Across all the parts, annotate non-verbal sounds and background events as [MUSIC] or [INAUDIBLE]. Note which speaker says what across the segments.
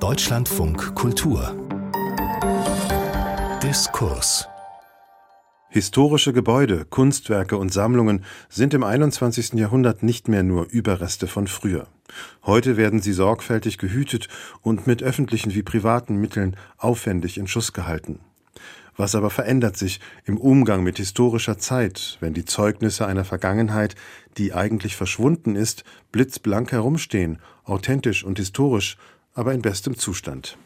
Speaker 1: Deutschlandfunk Kultur Diskurs
Speaker 2: Historische Gebäude, Kunstwerke und Sammlungen sind im 21. Jahrhundert nicht mehr nur Überreste von früher. Heute werden sie sorgfältig gehütet und mit öffentlichen wie privaten Mitteln aufwendig in Schuss gehalten. Was aber verändert sich im Umgang mit historischer Zeit, wenn die Zeugnisse einer Vergangenheit, die eigentlich verschwunden ist, blitzblank herumstehen, authentisch und historisch, aber in bestem Zustand?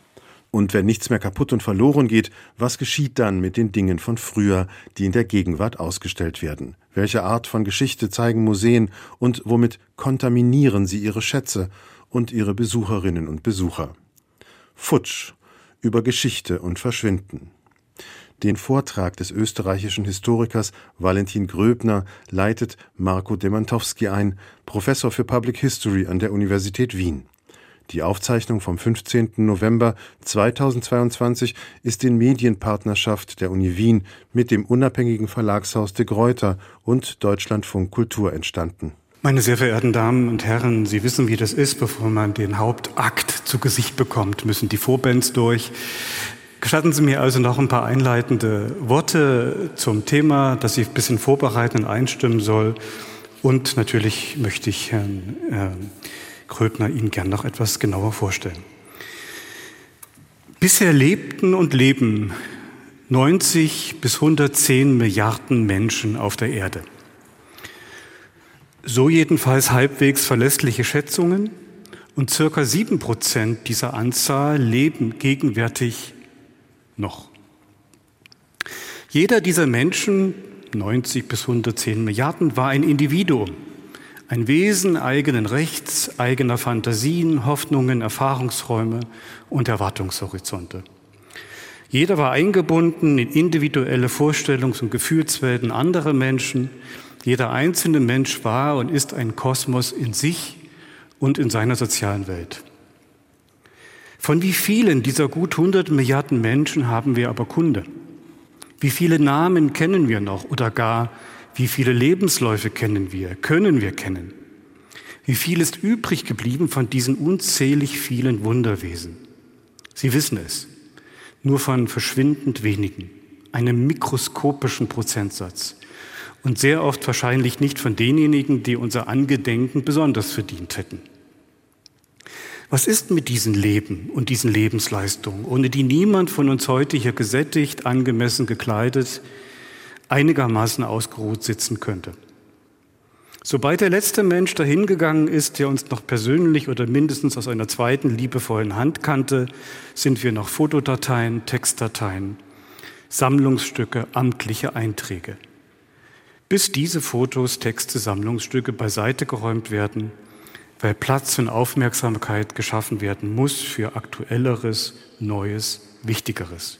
Speaker 2: Und wenn nichts mehr kaputt und verloren geht, was geschieht dann mit den Dingen von früher, die in der Gegenwart ausgestellt werden? Welche Art von Geschichte zeigen Museen und womit kontaminieren sie ihre Schätze und ihre Besucherinnen und Besucher? Futsch über Geschichte und Verschwinden. Den Vortrag des österreichischen Historikers Valentin Gröbner leitet Marco Demantowski ein, Professor für Public History an der Universität Wien. Die Aufzeichnung vom 15. November 2022 ist in Medienpartnerschaft der Uni Wien mit dem unabhängigen Verlagshaus de Gruyter und Deutschlandfunk Kultur entstanden.
Speaker 3: Meine sehr verehrten Damen und Herren, Sie wissen, wie das ist, bevor man den Hauptakt zu Gesicht bekommt, müssen die Vorbands durch. Gestatten Sie mir also noch ein paar einleitende Worte zum Thema, das ich ein bisschen vorbereiten und einstimmen soll. Und natürlich möchte ich Herrn äh, Kröbner Ihnen gern noch etwas genauer vorstellen. Bisher lebten und leben 90 bis 110 Milliarden Menschen auf der Erde. So jedenfalls halbwegs verlässliche Schätzungen. Und circa sieben Prozent dieser Anzahl leben gegenwärtig noch. Jeder dieser Menschen, 90 bis 110 Milliarden, war ein Individuum. Ein Wesen eigenen Rechts, eigener Fantasien, Hoffnungen, Erfahrungsräume und Erwartungshorizonte. Jeder war eingebunden in individuelle Vorstellungs- und Gefühlswelten anderer Menschen. Jeder einzelne Mensch war und ist ein Kosmos in sich und in seiner sozialen Welt. Von wie vielen dieser gut 100 Milliarden Menschen haben wir aber Kunde? Wie viele Namen kennen wir noch oder gar wie viele Lebensläufe kennen wir, können wir kennen? Wie viel ist übrig geblieben von diesen unzählig vielen Wunderwesen? Sie wissen es, nur von verschwindend wenigen, einem mikroskopischen Prozentsatz und sehr oft wahrscheinlich nicht von denjenigen, die unser Angedenken besonders verdient hätten. Was ist mit diesen Leben und diesen Lebensleistungen, ohne die niemand von uns heute hier gesättigt, angemessen gekleidet, einigermaßen ausgeruht sitzen könnte. Sobald der letzte Mensch dahingegangen ist, der uns noch persönlich oder mindestens aus einer zweiten liebevollen Hand kannte, sind wir noch Fotodateien, Textdateien, Sammlungsstücke, amtliche Einträge. Bis diese Fotos, Texte, Sammlungsstücke beiseite geräumt werden, weil Platz und Aufmerksamkeit geschaffen werden muss für aktuelleres, Neues, Wichtigeres.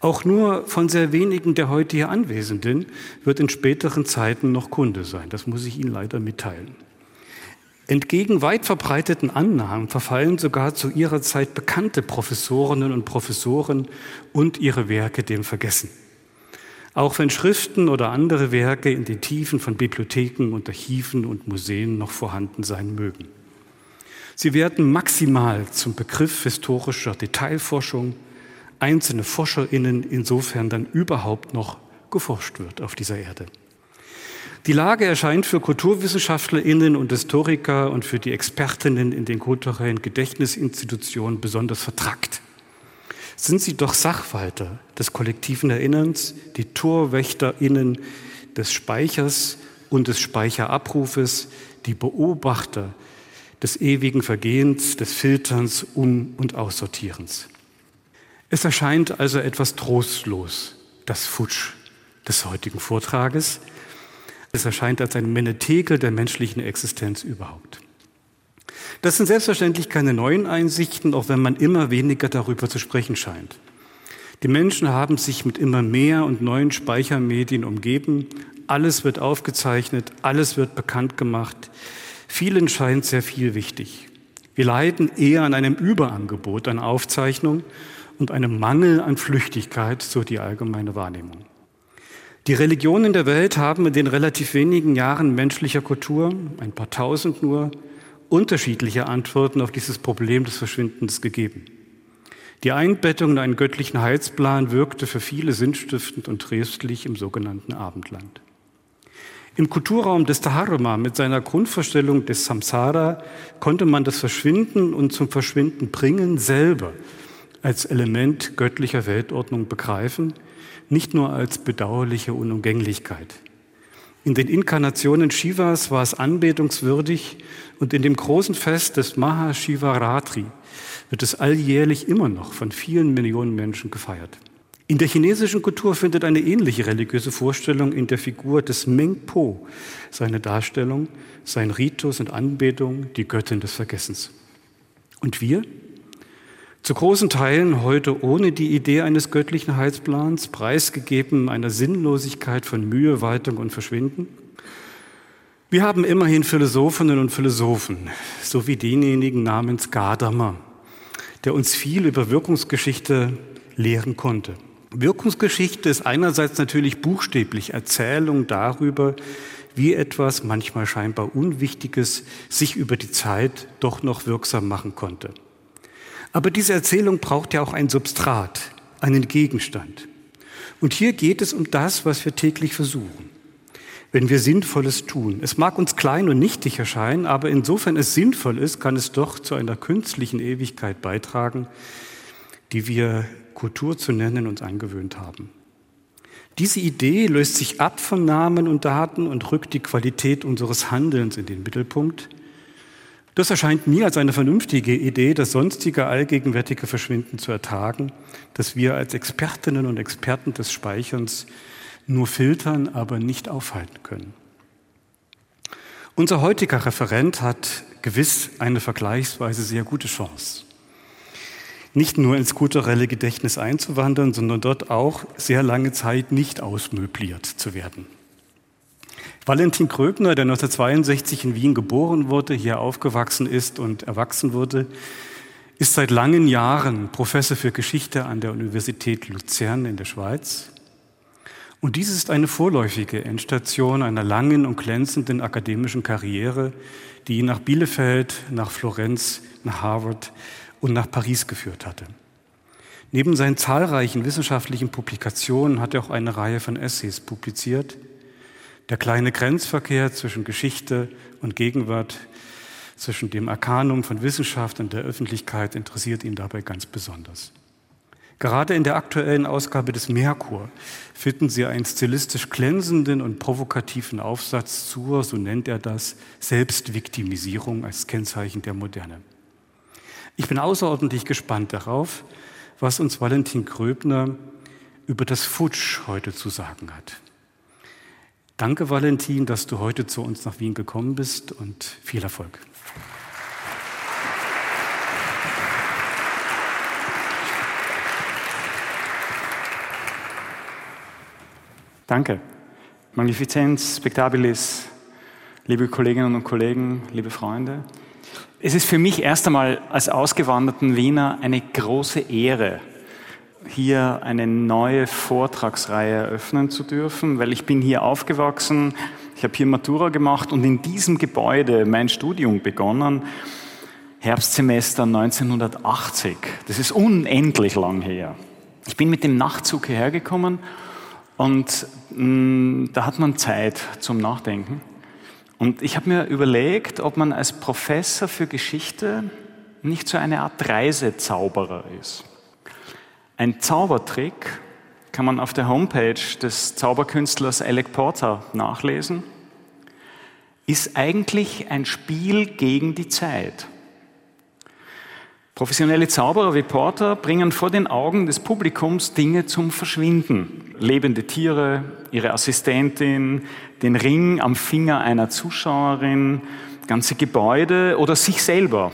Speaker 3: Auch nur von sehr wenigen der heute hier Anwesenden wird in späteren Zeiten noch Kunde sein. Das muss ich Ihnen leider mitteilen. Entgegen weit verbreiteten Annahmen verfallen sogar zu ihrer Zeit bekannte Professorinnen und Professoren und ihre Werke dem Vergessen. Auch wenn Schriften oder andere Werke in den Tiefen von Bibliotheken und Archiven und Museen noch vorhanden sein mögen. Sie werden maximal zum Begriff historischer Detailforschung, einzelne ForscherInnen insofern dann überhaupt noch geforscht wird auf dieser Erde. Die Lage erscheint für KulturwissenschaftlerInnen und Historiker und für die Expertinnen in den kulturellen Gedächtnisinstitutionen besonders vertrackt. Sind sie doch Sachwalter des kollektiven Erinnerns, die TorwächterInnen des Speichers und des Speicherabrufes, die Beobachter des ewigen Vergehens, des Filterns, Um- und Aussortierens. Es erscheint also etwas trostlos, das Futsch des heutigen Vortrages. Es erscheint als ein Menetekel der menschlichen Existenz überhaupt. Das sind selbstverständlich keine neuen Einsichten, auch wenn man immer weniger darüber zu sprechen scheint. Die Menschen haben sich mit immer mehr und neuen Speichermedien umgeben. Alles wird aufgezeichnet, alles wird bekannt gemacht. Vielen scheint sehr viel wichtig. Wir leiden eher an einem Überangebot an Aufzeichnung und einem Mangel an Flüchtigkeit, so die allgemeine Wahrnehmung. Die Religionen der Welt haben in den relativ wenigen Jahren menschlicher Kultur, ein paar tausend nur, unterschiedliche Antworten auf dieses Problem des Verschwindens gegeben. Die Einbettung in einen göttlichen Heilsplan wirkte für viele sinnstiftend und tröstlich im sogenannten Abendland. Im Kulturraum des Dharma mit seiner Grundvorstellung des Samsara konnte man das Verschwinden und zum Verschwinden bringen selber als Element göttlicher Weltordnung begreifen, nicht nur als bedauerliche Unumgänglichkeit. In den Inkarnationen Shivas war es anbetungswürdig und in dem großen Fest des Mahashivaratri wird es alljährlich immer noch von vielen Millionen Menschen gefeiert. In der chinesischen Kultur findet eine ähnliche religiöse Vorstellung in der Figur des Meng Po seine Darstellung, sein Ritus und Anbetung, die Göttin des Vergessens. Und wir? Zu großen Teilen heute ohne die Idee eines göttlichen Heilsplans, preisgegeben einer Sinnlosigkeit von Mühe, Waltung und Verschwinden. Wir haben immerhin Philosophinnen und Philosophen, so wie denjenigen namens Gadamer, der uns viel über Wirkungsgeschichte lehren konnte. Wirkungsgeschichte ist einerseits natürlich buchstäblich Erzählung darüber, wie etwas manchmal scheinbar Unwichtiges sich über die Zeit doch noch wirksam machen konnte. Aber diese Erzählung braucht ja auch ein Substrat, einen Gegenstand. Und hier geht es um das, was wir täglich versuchen. Wenn wir Sinnvolles tun. Es mag uns klein und nichtig erscheinen, aber insofern es sinnvoll ist, kann es doch zu einer künstlichen Ewigkeit beitragen, die wir Kultur zu nennen, uns angewöhnt haben. Diese Idee löst sich ab von Namen und Daten und rückt die Qualität unseres Handelns in den Mittelpunkt. Das erscheint mir als eine vernünftige Idee, das sonstige allgegenwärtige Verschwinden zu ertragen, das wir als Expertinnen und Experten des Speicherns nur filtern, aber nicht aufhalten können. Unser heutiger Referent hat gewiss eine vergleichsweise sehr gute Chance nicht nur ins kulturelle Gedächtnis einzuwandern, sondern dort auch sehr lange Zeit nicht ausmöbliert zu werden. Valentin Kröbner, der 1962 in Wien geboren wurde, hier aufgewachsen ist und erwachsen wurde, ist seit langen Jahren Professor für Geschichte an der Universität Luzern in der Schweiz. Und dies ist eine vorläufige Endstation einer langen und glänzenden akademischen Karriere, die ihn nach Bielefeld, nach Florenz, nach Harvard und nach Paris geführt hatte. Neben seinen zahlreichen wissenschaftlichen Publikationen hat er auch eine Reihe von Essays publiziert. Der kleine Grenzverkehr zwischen Geschichte und Gegenwart, zwischen dem Arkanum von Wissenschaft und der Öffentlichkeit interessiert ihn dabei ganz besonders. Gerade in der aktuellen Ausgabe des Merkur finden Sie einen stilistisch glänzenden und provokativen Aufsatz zur, so nennt er das, Selbstviktimisierung als Kennzeichen der Moderne. Ich bin außerordentlich gespannt darauf, was uns Valentin Gröbner über das Futsch heute zu sagen hat. Danke, Valentin, dass du heute zu uns nach Wien gekommen bist und viel Erfolg.
Speaker 4: Danke. Magnificenz, Spectabilis, liebe Kolleginnen und Kollegen, liebe Freunde. Es ist für mich erst einmal als ausgewanderten Wiener eine große Ehre, hier eine neue Vortragsreihe eröffnen zu dürfen, weil ich bin hier aufgewachsen, ich habe hier Matura gemacht und in diesem Gebäude mein Studium begonnen, Herbstsemester 1980. Das ist unendlich lang her. Ich bin mit dem Nachtzug hierher gekommen und mh, mm, da hat man Zeit zum Nachdenken. Und ich habe mir überlegt, ob man als Professor für Geschichte nicht so eine Art Reisezauberer ist. Ein Zaubertrick kann man auf der Homepage des Zauberkünstlers Alec Porter nachlesen, ist eigentlich ein Spiel gegen die Zeit. Professionelle Zauberer wie Porter bringen vor den Augen des Publikums Dinge zum Verschwinden. Lebende Tiere, ihre Assistentin, den Ring am Finger einer Zuschauerin, ganze Gebäude oder sich selber,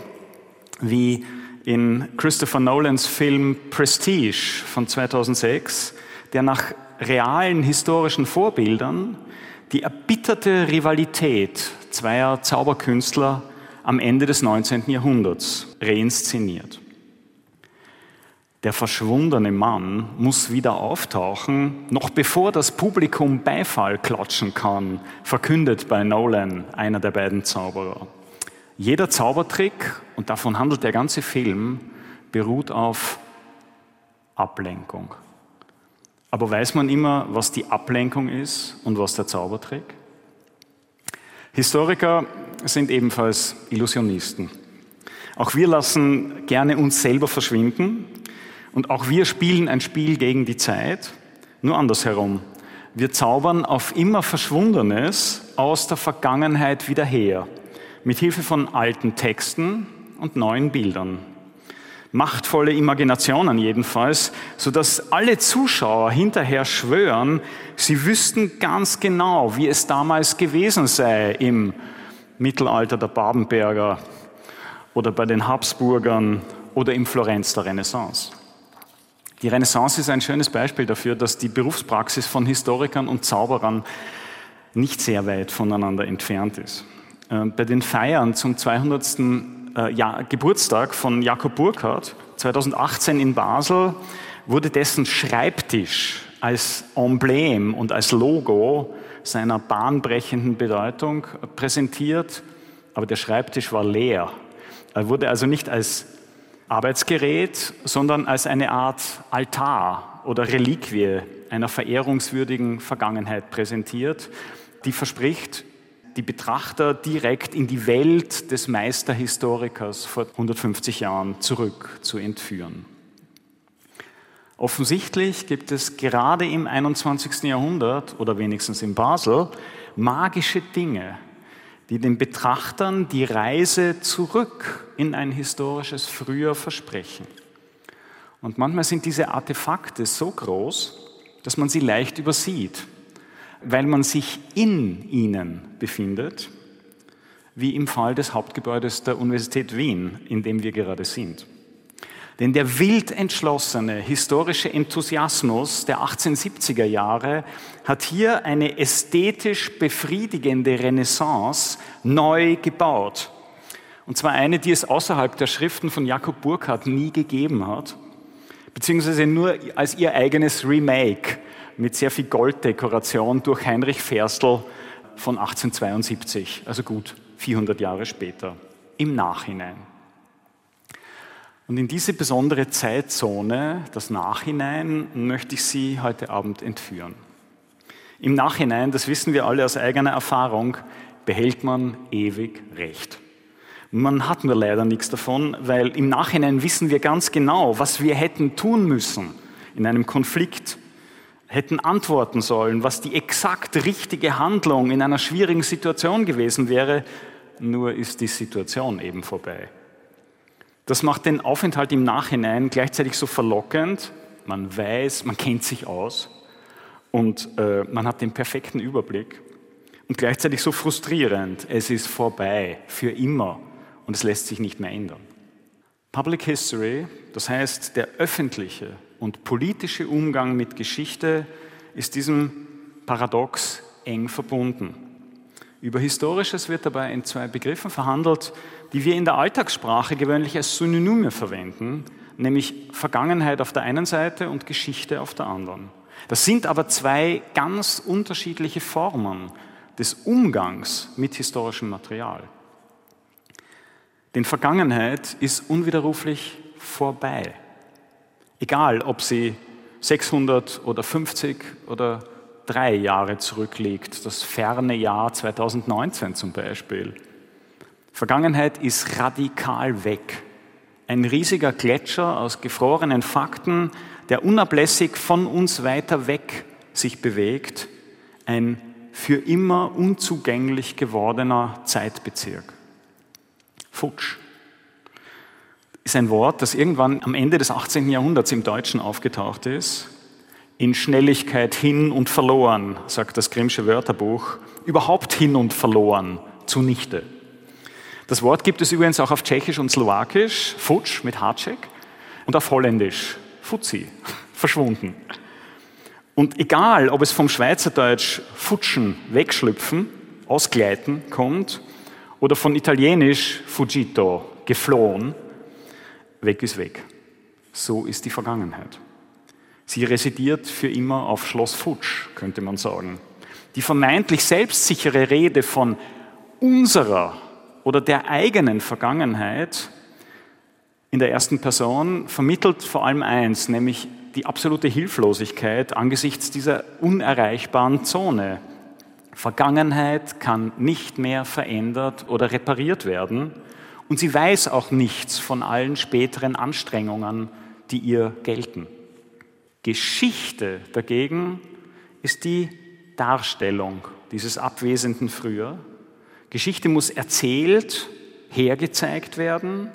Speaker 4: wie in Christopher Nolans Film Prestige von 2006, der nach realen historischen Vorbildern die erbitterte Rivalität zweier Zauberkünstler am Ende des 19. Jahrhunderts reinszeniert. Der verschwundene Mann muss wieder auftauchen, noch bevor das Publikum Beifall klatschen kann, verkündet bei Nolan, einer der beiden Zauberer. Jeder Zaubertrick, und davon handelt der ganze Film, beruht auf Ablenkung. Aber weiß man immer, was die Ablenkung ist und was der Zaubertrick? Historiker sind ebenfalls Illusionisten. Auch wir lassen gerne uns selber verschwinden und auch wir spielen ein Spiel gegen die Zeit, nur andersherum. Wir zaubern auf immer Verschwundenes aus der Vergangenheit wieder her, mit Hilfe von alten Texten und neuen Bildern. Machtvolle Imaginationen jedenfalls, sodass alle Zuschauer hinterher schwören, sie wüssten ganz genau, wie es damals gewesen sei im Mittelalter der Babenberger oder bei den Habsburgern oder im Florenz der Renaissance. Die Renaissance ist ein schönes Beispiel dafür, dass die Berufspraxis von Historikern und Zauberern nicht sehr weit voneinander entfernt ist. Ähm, bei den Feiern zum 200. Äh, Geburtstag von Jakob Burckhardt 2018 in Basel wurde dessen Schreibtisch als Emblem und als Logo seiner bahnbrechenden Bedeutung präsentiert, aber der Schreibtisch war leer. Er wurde also nicht als Arbeitsgerät, sondern als eine Art Altar oder Reliquie einer verehrungswürdigen Vergangenheit präsentiert, die verspricht, die Betrachter direkt in die Welt des Meisterhistorikers vor 150 Jahren zurück zu entführen. Offensichtlich gibt es gerade im 21. Jahrhundert oder wenigstens in Basel magische Dinge, die den Betrachtern die Reise zurück in ein historisches Früher versprechen. Und manchmal sind diese Artefakte so groß, dass man sie leicht übersieht, weil man sich in ihnen befindet, wie im Fall des Hauptgebäudes der Universität Wien, in dem wir gerade sind. Denn der wild entschlossene historische Enthusiasmus der 1870er Jahre hat hier eine ästhetisch befriedigende Renaissance neu gebaut. Und zwar eine, die es außerhalb der Schriften von Jakob Burckhardt nie gegeben hat, beziehungsweise nur als ihr eigenes Remake mit sehr viel Golddekoration durch Heinrich Ferstl von 1872, also gut 400 Jahre später, im Nachhinein. Und in diese besondere Zeitzone, das Nachhinein, möchte ich Sie heute Abend entführen. Im Nachhinein, das wissen wir alle aus eigener Erfahrung, behält man ewig Recht. Man hat nur leider nichts davon, weil im Nachhinein wissen wir ganz genau, was wir hätten tun müssen in einem Konflikt, hätten antworten sollen, was die exakt richtige Handlung in einer schwierigen Situation gewesen wäre, nur ist die Situation eben vorbei. Das macht den Aufenthalt im Nachhinein gleichzeitig so verlockend. Man weiß, man kennt sich aus und äh, man hat den perfekten Überblick. Und gleichzeitig so frustrierend. Es ist vorbei, für immer und es lässt sich nicht mehr ändern. Public History, das heißt der öffentliche und politische Umgang mit Geschichte, ist diesem Paradox eng verbunden. Über Historisches wird dabei in zwei Begriffen verhandelt, die wir in der Alltagssprache gewöhnlich als Synonyme verwenden, nämlich Vergangenheit auf der einen Seite und Geschichte auf der anderen. Das sind aber zwei ganz unterschiedliche Formen des Umgangs mit historischem Material. Denn Vergangenheit ist unwiderruflich vorbei. Egal, ob sie 600 oder 50 oder drei Jahre zurückliegt, das ferne Jahr 2019 zum Beispiel. Vergangenheit ist radikal weg. Ein riesiger Gletscher aus gefrorenen Fakten, der unablässig von uns weiter weg sich bewegt. Ein für immer unzugänglich gewordener Zeitbezirk. Futsch ist ein Wort, das irgendwann am Ende des 18. Jahrhunderts im Deutschen aufgetaucht ist. In Schnelligkeit hin und verloren, sagt das Grimmsche Wörterbuch. Überhaupt hin und verloren, zunichte. Das Wort gibt es übrigens auch auf Tschechisch und Slowakisch, Futsch mit Hacek, und auf Holländisch, Fuzzi, [LAUGHS] verschwunden. Und egal, ob es vom Schweizerdeutsch futschen, wegschlüpfen, ausgleiten kommt, oder von Italienisch fuggito, geflohen, weg ist weg. So ist die Vergangenheit. Sie residiert für immer auf Schloss Futsch, könnte man sagen. Die vermeintlich selbstsichere Rede von unserer oder der eigenen Vergangenheit in der ersten Person vermittelt vor allem eins, nämlich die absolute Hilflosigkeit angesichts dieser unerreichbaren Zone. Vergangenheit kann nicht mehr verändert oder repariert werden und sie weiß auch nichts von allen späteren Anstrengungen, die ihr gelten. Geschichte dagegen ist die Darstellung dieses abwesenden Früher. Geschichte muss erzählt, hergezeigt werden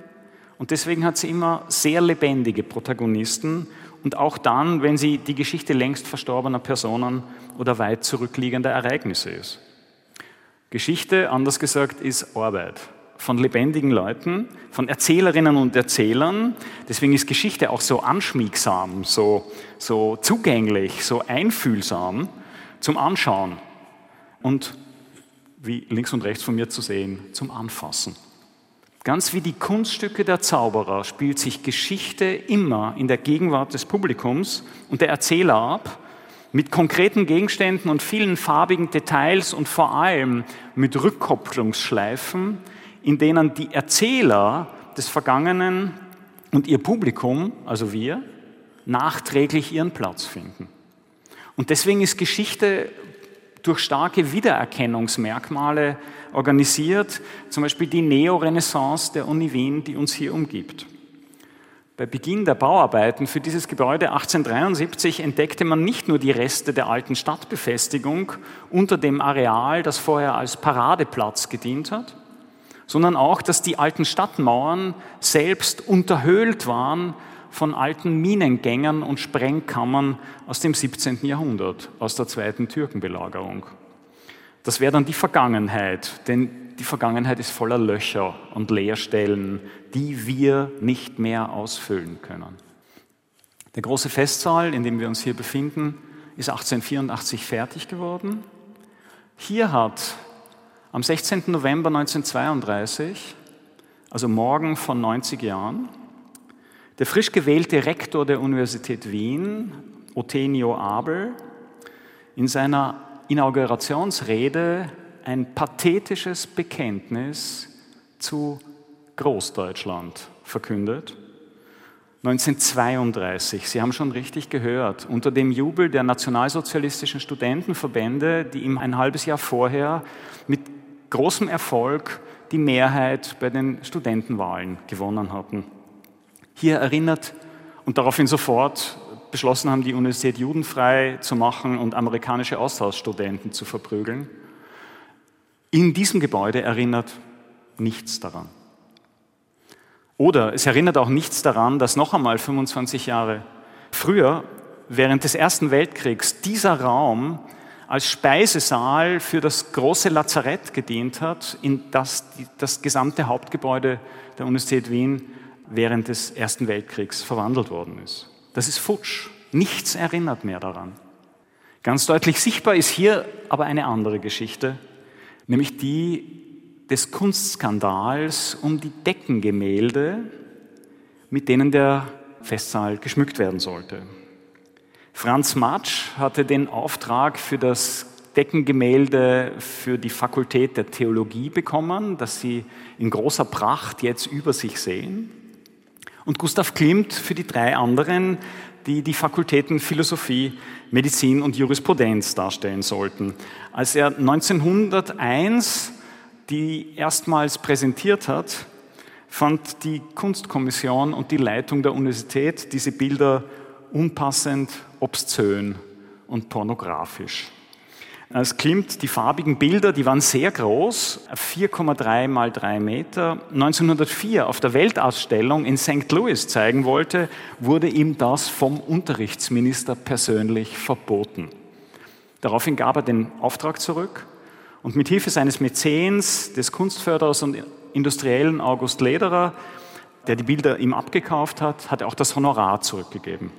Speaker 4: und deswegen hat sie immer sehr lebendige Protagonisten und auch dann, wenn sie die Geschichte längst verstorbener Personen oder weit zurückliegender Ereignisse ist. Geschichte, anders gesagt, ist Arbeit von lebendigen Leuten, von Erzählerinnen und Erzählern. Deswegen ist Geschichte auch so anschmiegsam, so, so zugänglich, so einfühlsam zum Anschauen und, wie links und rechts von mir zu sehen, zum Anfassen. Ganz wie die Kunststücke der Zauberer spielt sich Geschichte immer in der Gegenwart des Publikums und der Erzähler ab, mit konkreten Gegenständen und vielen farbigen Details und vor allem mit Rückkopplungsschleifen, in denen die Erzähler des Vergangenen und ihr Publikum, also wir, nachträglich ihren Platz finden. Und deswegen ist Geschichte durch starke Wiedererkennungsmerkmale organisiert, zum Beispiel die Neorenaissance der Uni Wien, die uns hier umgibt. Bei Beginn der Bauarbeiten für dieses Gebäude 1873 entdeckte man nicht nur die Reste der alten Stadtbefestigung unter dem Areal, das vorher als Paradeplatz gedient hat, sondern auch, dass die alten Stadtmauern selbst unterhöhlt waren von alten Minengängern und Sprengkammern aus dem 17. Jahrhundert, aus der zweiten Türkenbelagerung. Das wäre dann die Vergangenheit, denn die Vergangenheit ist voller Löcher und Leerstellen, die wir nicht mehr ausfüllen können. Der große Festsaal, in dem wir uns hier befinden, ist 1884 fertig geworden. Hier hat am 16. November 1932, also morgen von 90 Jahren, der frisch gewählte Rektor der Universität Wien, Othenio Abel, in seiner Inaugurationsrede ein pathetisches Bekenntnis zu Großdeutschland verkündet. 1932, Sie haben schon richtig gehört, unter dem Jubel der nationalsozialistischen Studentenverbände, die ihm ein halbes Jahr vorher mit großem Erfolg die Mehrheit bei den Studentenwahlen gewonnen hatten. Hier erinnert und daraufhin sofort beschlossen haben, die Universität judenfrei zu machen und amerikanische Austauschstudenten zu verprügeln. In diesem Gebäude erinnert nichts daran. Oder es erinnert auch nichts daran, dass noch einmal 25 Jahre früher, während des Ersten Weltkriegs, dieser Raum als Speisesaal für das große Lazarett gedient hat, in das das gesamte Hauptgebäude der Universität Wien während des Ersten Weltkriegs verwandelt worden ist. Das ist futsch. Nichts erinnert mehr daran. Ganz deutlich sichtbar ist hier aber eine andere Geschichte, nämlich die des Kunstskandals um die Deckengemälde, mit denen der Festsaal geschmückt werden sollte. Franz Matsch hatte den Auftrag für das Deckengemälde für die Fakultät der Theologie bekommen, das Sie in großer Pracht jetzt über sich sehen. Und Gustav Klimt für die drei anderen, die die Fakultäten Philosophie, Medizin und Jurisprudenz darstellen sollten. Als er 1901 die erstmals präsentiert hat, fand die Kunstkommission und die Leitung der Universität diese Bilder unpassend, obszön und pornografisch. Es Klimt, die farbigen Bilder, die waren sehr groß, 4,3 mal 3 Meter. 1904 auf der Weltausstellung in St. Louis zeigen wollte, wurde ihm das vom Unterrichtsminister persönlich verboten. Daraufhin gab er den Auftrag zurück und mit Hilfe seines Mäzens, des Kunstförderers und Industriellen August Lederer, der die Bilder ihm abgekauft hat, hat er auch das Honorar zurückgegeben.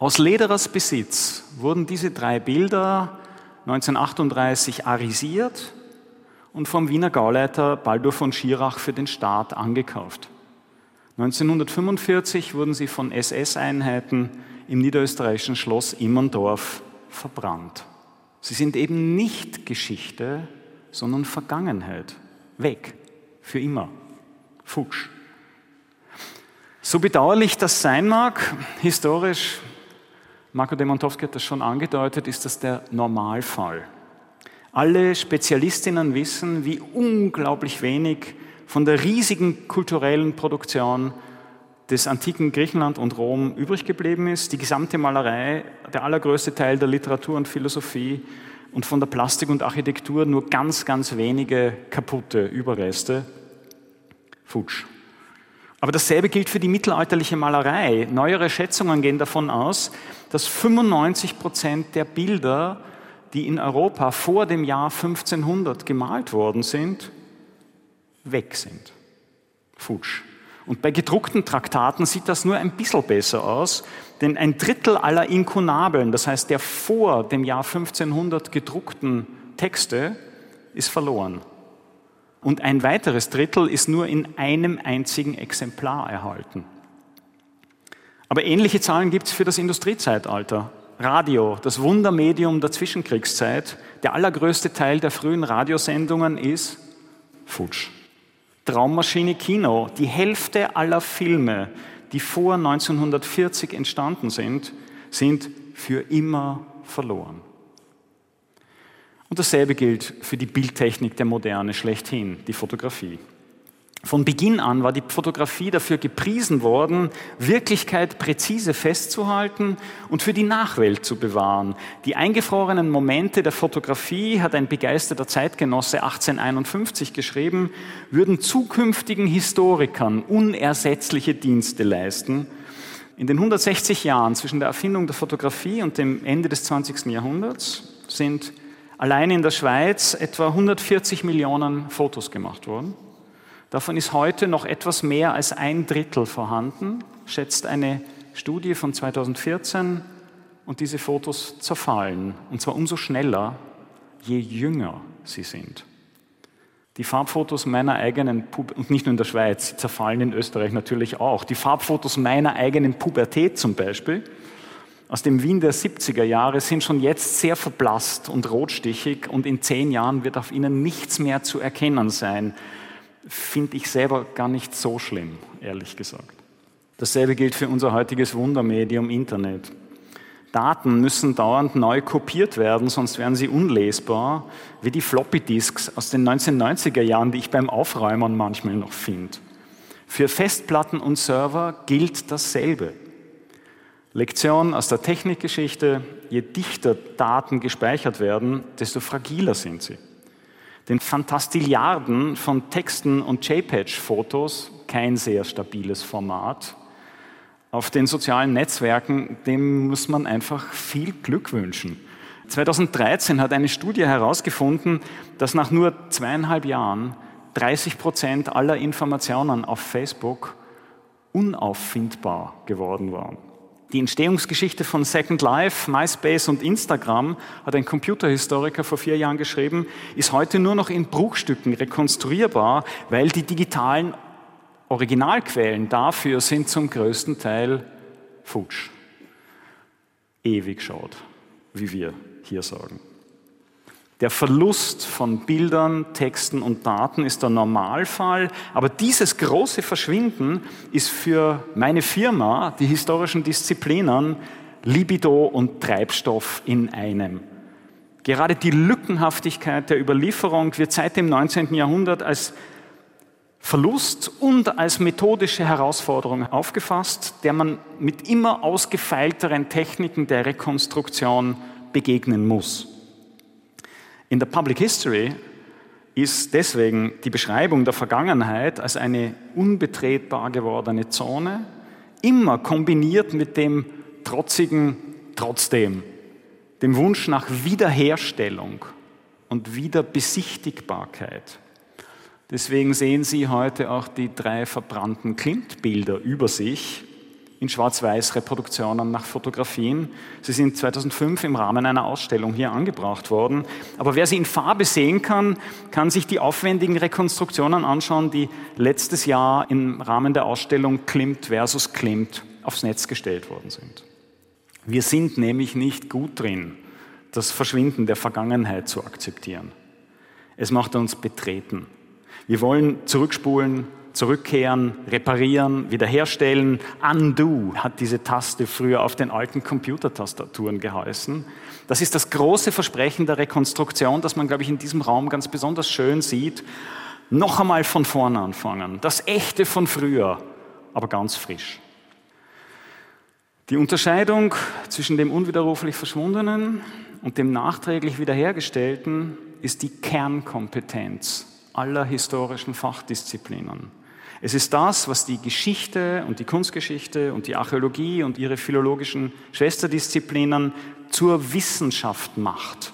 Speaker 4: Aus Lederers Besitz wurden diese drei Bilder 1938 arisiert und vom Wiener Gauleiter Baldur von Schirach für den Staat angekauft. 1945 wurden sie von SS-Einheiten im niederösterreichischen Schloss Immerndorf verbrannt. Sie sind eben nicht Geschichte, sondern Vergangenheit. weg, für immer, futsch. So bedauerlich das sein mag, historisch, Marco Demontowski hat das schon angedeutet, ist das der Normalfall. Alle Spezialistinnen wissen, wie unglaublich wenig von der riesigen kulturellen Produktion des antiken Griechenland und Rom übrig geblieben ist. Die gesamte Malerei, der allergrößte Teil der Literatur und Philosophie und von der Plastik und Architektur nur ganz, ganz wenige kaputte Überreste. Futsch. Aber dasselbe gilt für die mittelalterliche Malerei. Neuere Schätzungen gehen davon aus, dass 95 Prozent der Bilder, die in Europa vor dem Jahr 1500 gemalt worden sind, weg sind. Futsch. Und bei gedruckten Traktaten sieht das nur ein bisschen besser aus, denn ein Drittel aller Inkunabeln, das heißt der vor dem Jahr 1500 gedruckten Texte, ist verloren. Und ein weiteres Drittel ist nur in einem einzigen Exemplar erhalten. Aber ähnliche Zahlen gibt es für das Industriezeitalter. Radio, das Wundermedium der Zwischenkriegszeit, der allergrößte Teil der frühen Radiosendungen ist futsch. Traummaschine Kino. Die Hälfte aller Filme, die vor 1940 entstanden sind, sind für immer verloren. Und dasselbe gilt für die Bildtechnik der Moderne schlechthin, die Fotografie. Von Beginn an war die Fotografie dafür gepriesen worden, Wirklichkeit präzise festzuhalten und für die Nachwelt zu bewahren. Die eingefrorenen Momente der Fotografie, hat ein begeisterter Zeitgenosse 1851 geschrieben, würden zukünftigen Historikern unersetzliche Dienste leisten. In den 160 Jahren zwischen der Erfindung der Fotografie und dem Ende des 20. Jahrhunderts sind allein in der Schweiz etwa 140 Millionen Fotos gemacht worden. Davon ist heute noch etwas mehr als ein Drittel vorhanden, schätzt eine Studie von 2014. Und diese Fotos zerfallen. Und zwar umso schneller, je jünger sie sind. Die Farbfotos meiner eigenen, Pub und nicht nur in der Schweiz, zerfallen in Österreich natürlich auch. Die Farbfotos meiner eigenen Pubertät zum Beispiel, aus dem Wien der 70er Jahre, sind schon jetzt sehr verblasst und rotstichig und in zehn Jahren wird auf ihnen nichts mehr zu erkennen sein finde ich selber gar nicht so schlimm, ehrlich gesagt. Dasselbe gilt für unser heutiges Wundermedium Internet. Daten müssen dauernd neu kopiert werden, sonst werden sie unlesbar, wie die Floppy-Disks aus den 1990er Jahren, die ich beim Aufräumen manchmal noch finde. Für Festplatten und Server gilt dasselbe. Lektion aus der Technikgeschichte, je dichter Daten gespeichert werden, desto fragiler sind sie den Fantastilliarden von Texten und JPEG-Fotos, kein sehr stabiles Format. Auf den sozialen Netzwerken, dem muss man einfach viel Glück wünschen. 2013 hat eine Studie herausgefunden, dass nach nur zweieinhalb Jahren 30 Prozent aller Informationen auf Facebook unauffindbar geworden waren. Die Entstehungsgeschichte von Second Life, MySpace und Instagram, hat ein Computerhistoriker vor vier Jahren geschrieben, ist heute nur noch in Bruchstücken rekonstruierbar, weil die digitalen Originalquellen dafür sind zum größten Teil futsch. Ewig schaut, wie wir hier sagen. Der Verlust von Bildern, Texten und Daten ist der Normalfall, aber dieses große Verschwinden ist für meine Firma, die historischen Disziplinen, Libido und Treibstoff in einem. Gerade die Lückenhaftigkeit der Überlieferung wird seit dem 19. Jahrhundert als Verlust und als methodische Herausforderung aufgefasst, der man mit immer ausgefeilteren Techniken der Rekonstruktion begegnen muss. In der Public History ist deswegen die Beschreibung der Vergangenheit als eine unbetretbar gewordene Zone immer kombiniert mit dem trotzigen Trotzdem, dem Wunsch nach Wiederherstellung und Wiederbesichtigbarkeit. Deswegen sehen Sie heute auch die drei verbrannten Klimt-Bilder über sich in Schwarz-Weiß-Reproduktionen nach Fotografien. Sie sind 2005 im Rahmen einer Ausstellung hier angebracht worden. Aber wer sie in Farbe sehen kann, kann sich die aufwendigen Rekonstruktionen anschauen, die letztes Jahr im Rahmen der Ausstellung Klimt versus Klimt aufs Netz gestellt worden sind. Wir sind nämlich nicht gut drin, das Verschwinden der Vergangenheit zu akzeptieren. Es macht uns betreten. Wir wollen zurückspulen, zurückkehren, reparieren, wiederherstellen. Undo hat diese Taste früher auf den alten Computertastaturen geheißen. Das ist das große Versprechen der Rekonstruktion, das man, glaube ich, in diesem Raum ganz besonders schön sieht. Noch einmal von vorne anfangen. Das Echte von früher, aber ganz frisch. Die Unterscheidung zwischen dem unwiderruflich Verschwundenen und dem nachträglich Wiederhergestellten ist die Kernkompetenz aller historischen Fachdisziplinen. Es ist das, was die Geschichte und die Kunstgeschichte und die Archäologie und ihre philologischen Schwesterdisziplinen zur Wissenschaft macht.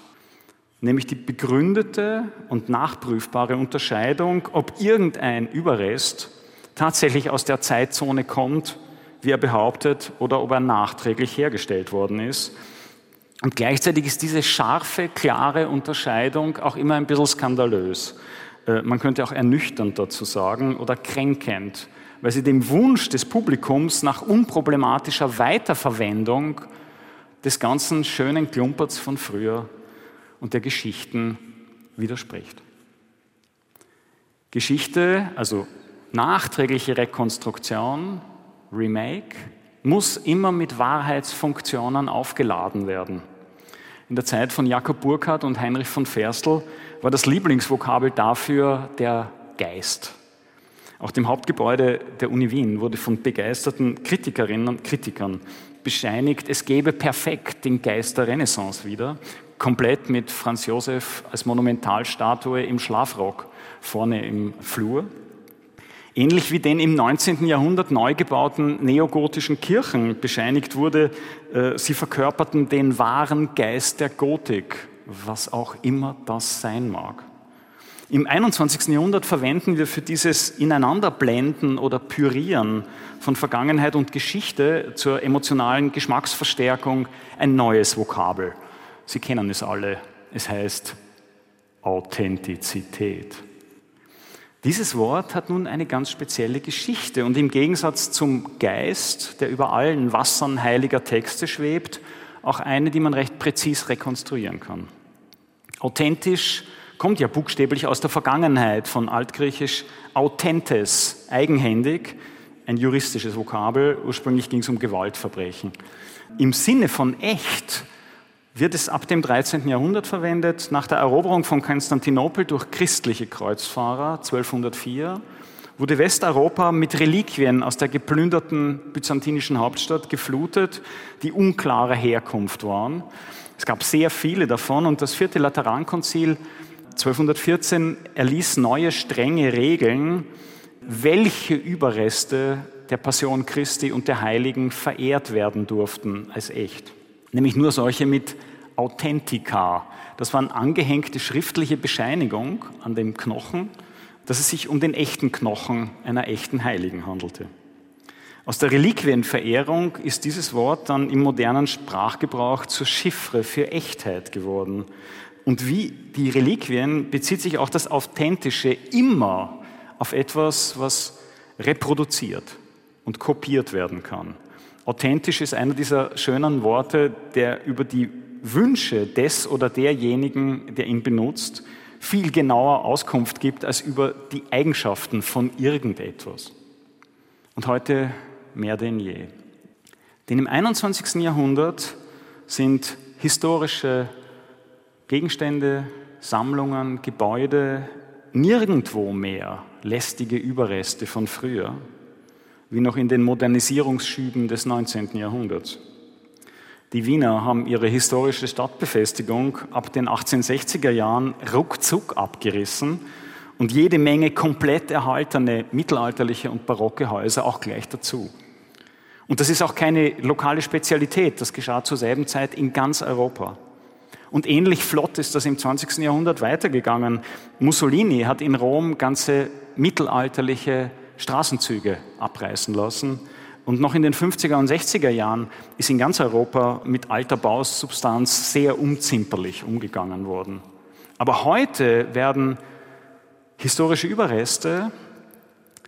Speaker 4: Nämlich die begründete und nachprüfbare Unterscheidung, ob irgendein Überrest tatsächlich aus der Zeitzone kommt, wie er behauptet, oder ob er nachträglich hergestellt worden ist. Und gleichzeitig ist diese scharfe, klare Unterscheidung auch immer ein bisschen skandalös. Äh, man könnte auch ernüchternd dazu sagen oder kränkend, weil sie dem Wunsch des Publikums nach unproblematischer Weiterverwendung des ganzen schönen Klumperts von früher und der Geschichten widerspricht. Geschichte, also nachträgliche Rekonstruktion, Remake muss immer mit Wahrheitsfunktionen aufgeladen werden. In der Zeit von Jakob Burckhardt und Heinrich von Ferstel war das Lieblingsvokabel dafür der Geist. Auch dem Hauptgebäude der Uni Wien wurde von begeisterten Kritikerinnen und Kritikern bescheinigt, es gebe perfekt den Geist der Renaissance wieder, komplett mit Franz Josef als Monumentalstatue im Schlafrock vorne im Flur ähnlich wie den im 19. Jahrhundert neu gebauten neogotischen Kirchen bescheinigt wurde, äh, sie verkörperten den wahren Geist der Gotik, was auch immer das sein mag. Im 21. Jahrhundert verwenden wir für dieses Ineinanderblenden oder Pürieren von Vergangenheit und Geschichte zur emotionalen Geschmacksverstärkung ein neues Vokabel. Sie kennen es alle. Es heißt Authentizität. Dieses Wort hat nun eine ganz spezielle Geschichte und im Gegensatz zum Geist, der über allen Wassern heiliger Texte schwebt, auch eine, die man recht präzis rekonstruieren kann. Authentisch kommt ja buchstäblich aus der Vergangenheit von altgriechisch authentes, eigenhändig, ein juristisches Vokabel, ursprünglich ging es um Gewaltverbrechen. Im Sinne von echt wird es ab dem 13. Jahrhundert verwendet. Nach der Eroberung von Konstantinopel durch christliche Kreuzfahrer 1204 wurde Westeuropa mit Reliquien aus der geplünderten byzantinischen Hauptstadt geflutet, die unklarer Herkunft waren. Es gab sehr viele davon und das vierte Laterankonzil 1214 erließ neue strenge Regeln, welche Überreste der Passion Christi und der Heiligen verehrt werden durften als echt nämlich nur solche mit Authentika. Das war eine angehängte schriftliche Bescheinigung an dem Knochen, dass es sich um den echten Knochen einer echten Heiligen handelte. Aus der Reliquienverehrung ist dieses Wort dann im modernen Sprachgebrauch zur Chiffre für Echtheit geworden. Und wie die Reliquien bezieht sich auch das Authentische immer auf etwas, was reproduziert und kopiert werden kann. Authentisch ist einer dieser schönen Worte, der über die Wünsche des oder derjenigen, der ihn benutzt, viel genauer Auskunft gibt als über die Eigenschaften von irgendetwas. Und heute mehr denn je. Denn im 21. Jahrhundert sind historische Gegenstände, Sammlungen, Gebäude nirgendwo mehr lästige Überreste von früher, wie noch in den Modernisierungsschüben des 19. Jahrhunderts. Die Wiener haben ihre historische Stadtbefestigung ab den 1860er Jahren ruckzuck abgerissen und jede Menge komplett erhaltene mittelalterliche und barocke Häuser auch gleich dazu. Und das ist auch keine lokale Spezialität, das geschah zur selben Zeit in ganz Europa. Und ähnlich flott ist das im 20. Jahrhundert weitergegangen. Mussolini hat in Rom ganze mittelalterliche Straßenzüge abreißen lassen. Und noch in den 50er und 60er Jahren ist in ganz Europa mit alter Bausubstanz sehr unzimperlich umgegangen worden. Aber heute werden historische Überreste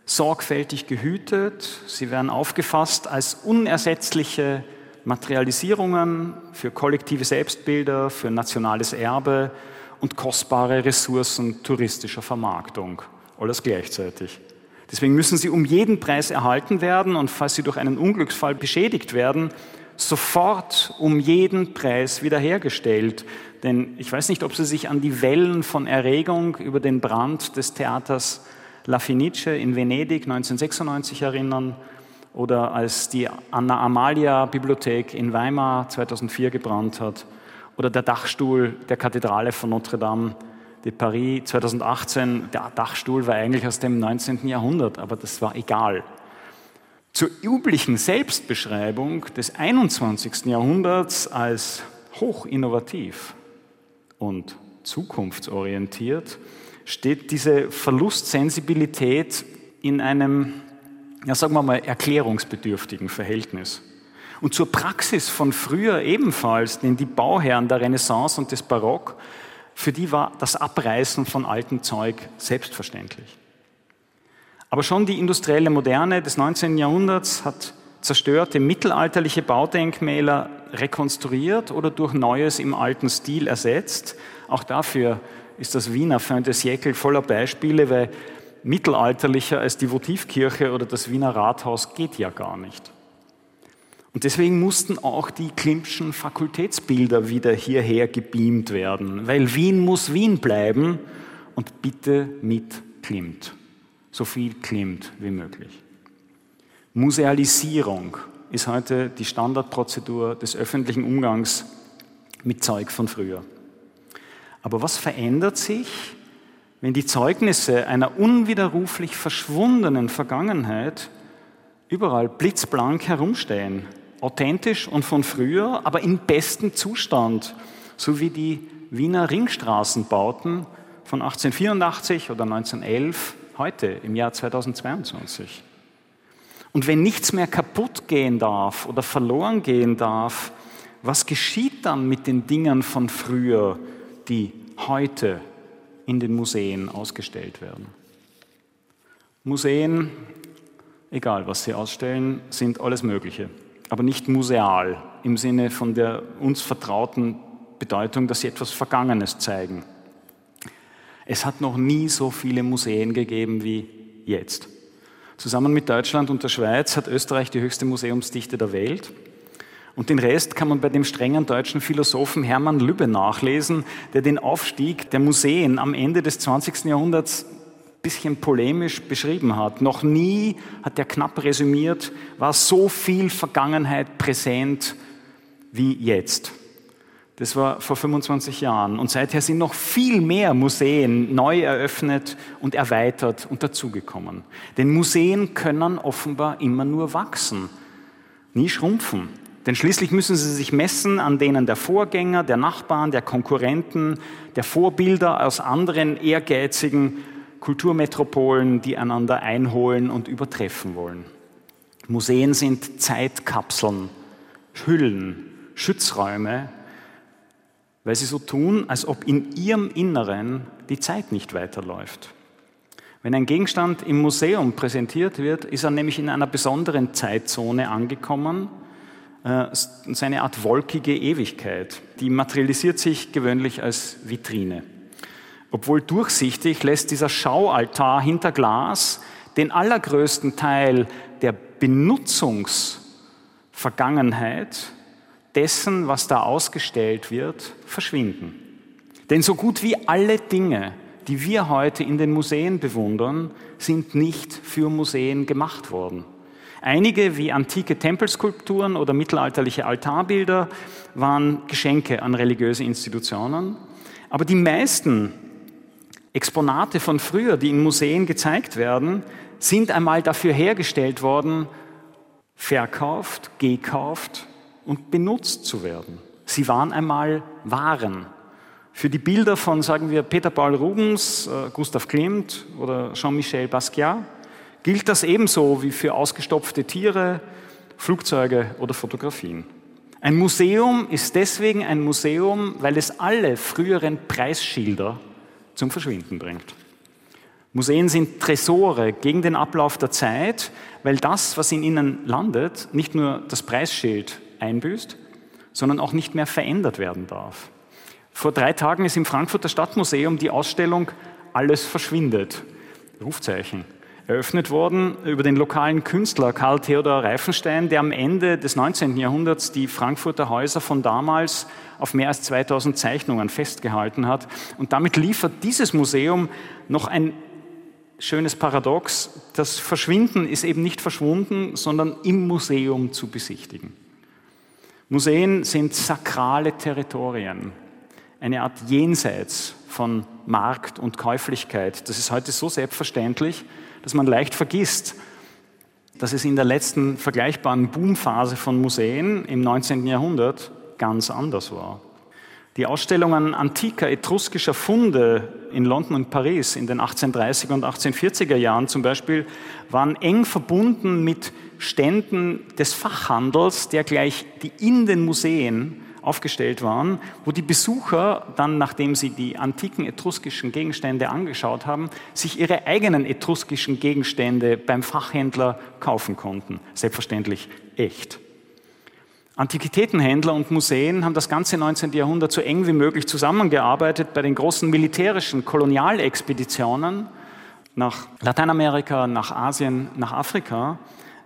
Speaker 4: sorgfältig gehütet, sie werden aufgefasst als unersetzliche Materialisierungen für kollektive Selbstbilder, für nationales Erbe und kostbare Ressourcen touristischer Vermarktung alles gleichzeitig. Deswegen müssen sie um jeden Preis erhalten werden und falls sie durch einen Unglücksfall beschädigt werden, sofort um jeden Preis wiederhergestellt. Denn ich weiß nicht, ob Sie sich an die Wellen von Erregung über den Brand des Theaters La Fenice in Venedig 1996 erinnern oder als die Anna Amalia Bibliothek in Weimar 2004 gebrannt hat oder der Dachstuhl der Kathedrale von Notre Dame de Paris 2018. Der Dachstuhl war eigentlich aus dem 19. Jahrhundert, aber das war egal. Zur üblichen Selbstbeschreibung des 21. Jahrhunderts als hochinnovativ und zukunftsorientiert steht diese Verlustsensibilität in einem, ja sagen wir mal, erklärungsbedürftigen Verhältnis. Und zur Praxis von früher ebenfalls, denn die Bauherren der Renaissance und des Barock, für die war das Abreißen von altem Zeug selbstverständlich. Aber schon die industrielle Moderne des 19. Jahrhunderts hat zerstörte mittelalterliche Baudenkmäler rekonstruiert oder durch Neues im alten Stil ersetzt. Auch dafür ist das Wiener Fin de voller Beispiele, weil mittelalterlicher als die Votivkirche oder das Wiener Rathaus geht ja gar nicht. Und deswegen mussten auch die Klimtschen Fakultätsbilder wieder hierher gebeamt werden, weil Wien muss Wien bleiben und bitte mit Klimt. So viel Klimt wie möglich. Musealisierung ist heute die Standardprozedur des öffentlichen Umgangs mit Zeug von früher. Aber was verändert sich, wenn die Zeugnisse einer unwiderruflich verschwundenen Vergangenheit überall blitzblank herumstehen? Authentisch und von früher, aber in bestem Zustand, so wie die Wiener Ringstraßenbauten von 1884 oder 1911 heute im Jahr 2022. Und wenn nichts mehr kaputt gehen darf oder verloren gehen darf, was geschieht dann mit den Dingen von früher, die heute in den Museen ausgestellt werden? Museen, egal was sie ausstellen, sind alles Mögliche, aber nicht museal im Sinne von der uns vertrauten Bedeutung, dass sie etwas Vergangenes zeigen. Es hat noch nie so viele Museen gegeben wie jetzt. Zusammen mit Deutschland und der Schweiz hat Österreich die höchste Museumsdichte der Welt. Und den Rest kann man bei dem strengen deutschen Philosophen Hermann Lübbe nachlesen, der den Aufstieg der Museen am Ende des 20. Jahrhunderts bisschen polemisch beschrieben hat. Noch nie, hat er knapp resümiert, war so viel Vergangenheit präsent wie jetzt. Das war vor 25 Jahren. Und seither sind noch viel mehr Museen neu eröffnet und erweitert und dazugekommen. Denn Museen können offenbar immer nur wachsen, nie schrumpfen. Denn schließlich müssen sie sich messen an denen der Vorgänger, der Nachbarn, der Konkurrenten, der Vorbilder aus anderen ehrgeizigen Kulturmetropolen, die einander einholen und übertreffen wollen. Museen sind Zeitkapseln, Hüllen, Schutzräume, weil sie so tun, als ob in ihrem Inneren die Zeit nicht weiterläuft. Wenn ein Gegenstand im Museum präsentiert wird, ist er nämlich in einer besonderen Zeitzone angekommen, äh, seine Art wolkige Ewigkeit. Die materialisiert sich gewöhnlich als Vitrine. Obwohl durchsichtig lässt dieser Schaualtar hinter Glas den allergrößten Teil der Benutzungsvergangenheit dessen, was da ausgestellt wird, verschwinden. Denn so gut wie alle Dinge, die wir heute in den Museen bewundern, sind nicht für Museen gemacht worden. Einige, wie antike Tempelskulpturen oder mittelalterliche Altarbilder, waren Geschenke an religiöse Institutionen. Aber die meisten Exponate von früher, die in Museen gezeigt werden, sind einmal dafür hergestellt worden, verkauft, gekauft und benutzt zu werden. Sie waren einmal Waren. Für die Bilder von, sagen wir, Peter Paul Rubens, äh, Gustav Klimt oder Jean-Michel Basquiat gilt das ebenso wie für ausgestopfte Tiere, Flugzeuge oder Fotografien. Ein Museum ist deswegen ein Museum, weil es alle früheren Preisschilder zum Verschwinden bringt. Museen sind Tresore gegen den Ablauf der Zeit, weil das, was in ihnen landet, nicht nur das Preisschild einbüßt, sondern auch nicht mehr verändert werden darf. Vor drei Tagen ist im Frankfurter Stadtmuseum die Ausstellung Alles verschwindet Rufzeichen eröffnet worden über den lokalen Künstler Karl Theodor Reifenstein, der am Ende des 19. Jahrhunderts die Frankfurter Häuser von damals auf mehr als 2000 Zeichnungen festgehalten hat. Und damit liefert dieses Museum noch ein schönes Paradox. Das Verschwinden ist eben nicht verschwunden, sondern im Museum zu besichtigen. Museen sind sakrale Territorien, eine Art Jenseits von Markt und Käuflichkeit. Das ist heute so selbstverständlich, dass man leicht vergisst, dass es in der letzten vergleichbaren Boomphase von Museen im 19. Jahrhundert ganz anders war. Die Ausstellungen antiker etruskischer Funde in London und Paris in den 1830er und 1840er Jahren zum Beispiel waren eng verbunden mit Ständen des Fachhandels, der gleich die in den Museen aufgestellt waren, wo die Besucher dann, nachdem sie die antiken etruskischen Gegenstände angeschaut haben, sich ihre eigenen etruskischen Gegenstände beim Fachhändler kaufen konnten. Selbstverständlich echt. Antiquitätenhändler und Museen haben das ganze 19. Jahrhundert so eng wie möglich zusammengearbeitet bei den großen militärischen Kolonialexpeditionen nach Lateinamerika, nach Asien, nach Afrika,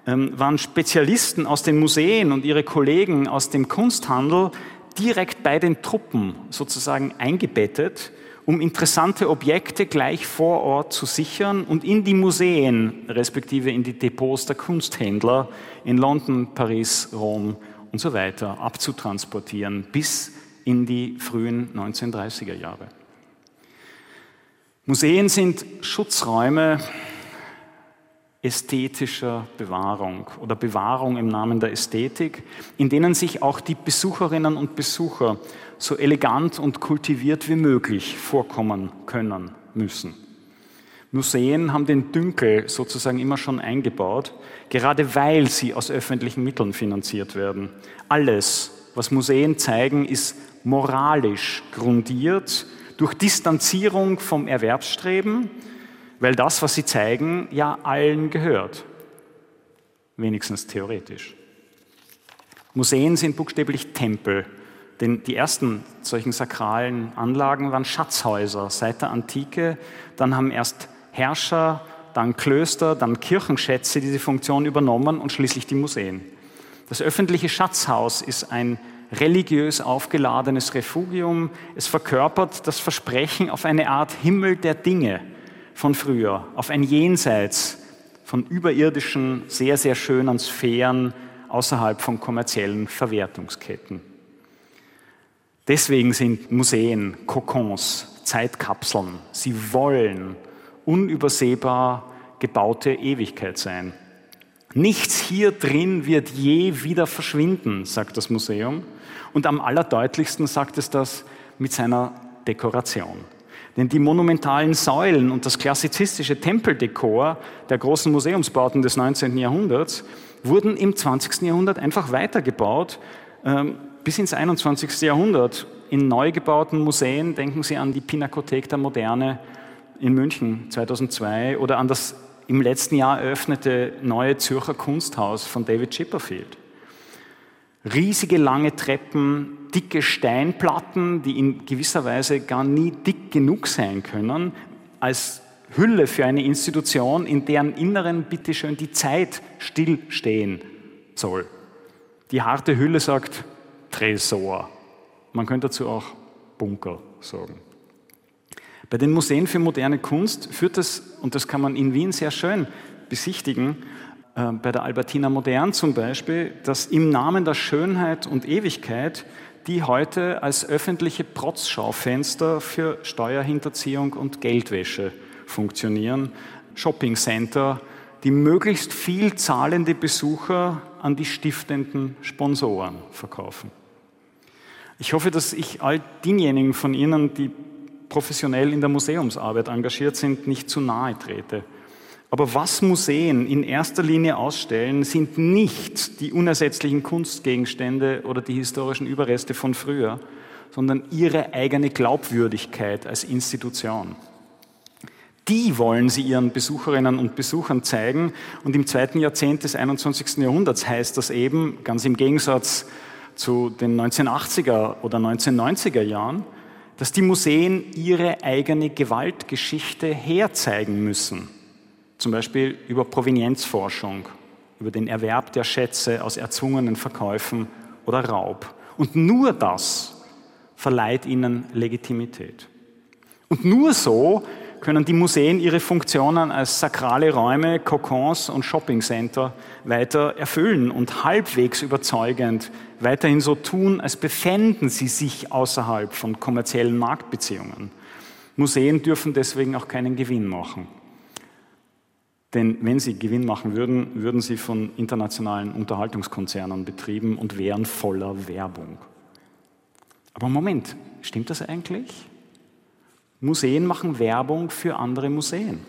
Speaker 4: waren Spezialisten aus den Museen und ihre Kollegen aus dem Kunsthandel direkt bei den Truppen sozusagen eingebettet, um interessante Objekte gleich vor Ort zu sichern und in die Museen, respektive in die Depots der Kunsthändler in London, Paris, Rom und so weiter abzutransportieren bis in die frühen 1930er Jahre. Museen sind Schutzräume ästhetischer Bewahrung oder Bewahrung im Namen der Ästhetik, in denen sich auch die Besucherinnen und Besucher so elegant und kultiviert wie möglich vorkommen können müssen. Museen haben den Dünkel sozusagen immer schon eingebaut, gerade weil sie aus öffentlichen Mitteln finanziert werden. Alles, was Museen zeigen, ist moralisch grundiert durch Distanzierung vom Erwerbsstreben, weil das, was sie zeigen, ja allen gehört, wenigstens theoretisch. Museen sind buchstäblich Tempel, denn die ersten solchen sakralen Anlagen waren Schatzhäuser seit der Antike. Dann haben erst Herrscher, dann Klöster, dann Kirchenschätze diese Funktion übernommen und schließlich die Museen. Das öffentliche Schatzhaus ist ein religiös aufgeladenes Refugium. Es verkörpert das Versprechen auf eine Art Himmel der Dinge von früher, auf ein Jenseits von überirdischen, sehr, sehr schönen Sphären außerhalb von kommerziellen Verwertungsketten. Deswegen sind Museen Kokons, Zeitkapseln. Sie wollen unübersehbar gebaute Ewigkeit sein. Nichts hier drin wird je wieder verschwinden, sagt das Museum. Und am allerdeutlichsten sagt es das mit seiner Dekoration. Denn die monumentalen Säulen und das klassizistische Tempeldekor der großen Museumsbauten des 19. Jahrhunderts wurden im 20. Jahrhundert einfach weitergebaut ähm, bis ins 21. Jahrhundert. In neu gebauten Museen denken Sie an die Pinakothek der Moderne in München 2002 oder an das im letzten Jahr eröffnete neue Zürcher Kunsthaus von David Chipperfield. Riesige lange Treppen, dicke Steinplatten, die in gewisser Weise gar nie dick genug sein können, als Hülle für eine Institution, in deren Inneren bitteschön die Zeit stillstehen soll. Die harte Hülle sagt Tresor. Man könnte dazu auch Bunker sagen. Bei den Museen für moderne Kunst führt es, und das kann man in Wien sehr schön besichtigen, äh, bei der Albertina Modern zum Beispiel, dass im Namen der Schönheit und Ewigkeit die heute als öffentliche Protzschaufenster für Steuerhinterziehung und Geldwäsche funktionieren. Shoppingcenter, die möglichst viel zahlende Besucher an die stiftenden Sponsoren verkaufen. Ich hoffe, dass ich all denjenigen von Ihnen, die professionell in der Museumsarbeit engagiert sind, nicht zu nahe trete. Aber was Museen in erster Linie ausstellen, sind nicht die unersetzlichen Kunstgegenstände oder die historischen Überreste von früher, sondern ihre eigene Glaubwürdigkeit als Institution. Die wollen sie ihren Besucherinnen und Besuchern zeigen. Und im zweiten Jahrzehnt des 21. Jahrhunderts heißt das eben, ganz im Gegensatz zu den 1980er oder 1990er Jahren, dass die Museen ihre eigene Gewaltgeschichte herzeigen müssen. Zum Beispiel über Provenienzforschung, über den Erwerb der Schätze aus erzwungenen Verkäufen oder Raub. Und nur das verleiht ihnen Legitimität. Und nur so können die Museen ihre Funktionen als sakrale Räume, Kokons und Shoppingcenter weiter erfüllen und halbwegs überzeugend weiterhin so tun, als befänden sie sich außerhalb von kommerziellen Marktbeziehungen. Museen dürfen deswegen auch keinen Gewinn machen. Denn wenn sie Gewinn machen würden, würden sie von internationalen Unterhaltungskonzernen betrieben und wären voller Werbung. Aber Moment, stimmt das eigentlich? Museen machen Werbung für andere Museen.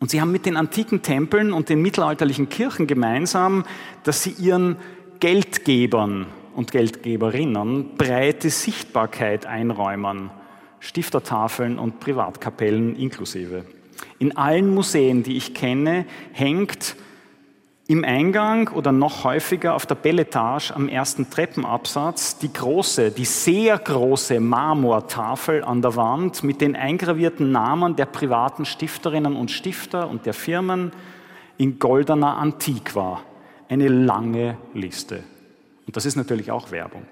Speaker 4: Und sie haben mit den antiken Tempeln und den mittelalterlichen Kirchen gemeinsam, dass sie ihren Geldgebern und Geldgeberinnen breite Sichtbarkeit einräumen, Stiftertafeln und Privatkapellen inklusive. In allen Museen, die ich kenne, hängt im Eingang oder noch häufiger auf der Belletage am ersten Treppenabsatz die große, die sehr große Marmortafel an der Wand mit den eingravierten Namen der privaten Stifterinnen und Stifter und der Firmen in goldener Antiqua. Eine lange Liste. Und das ist natürlich auch Werbung.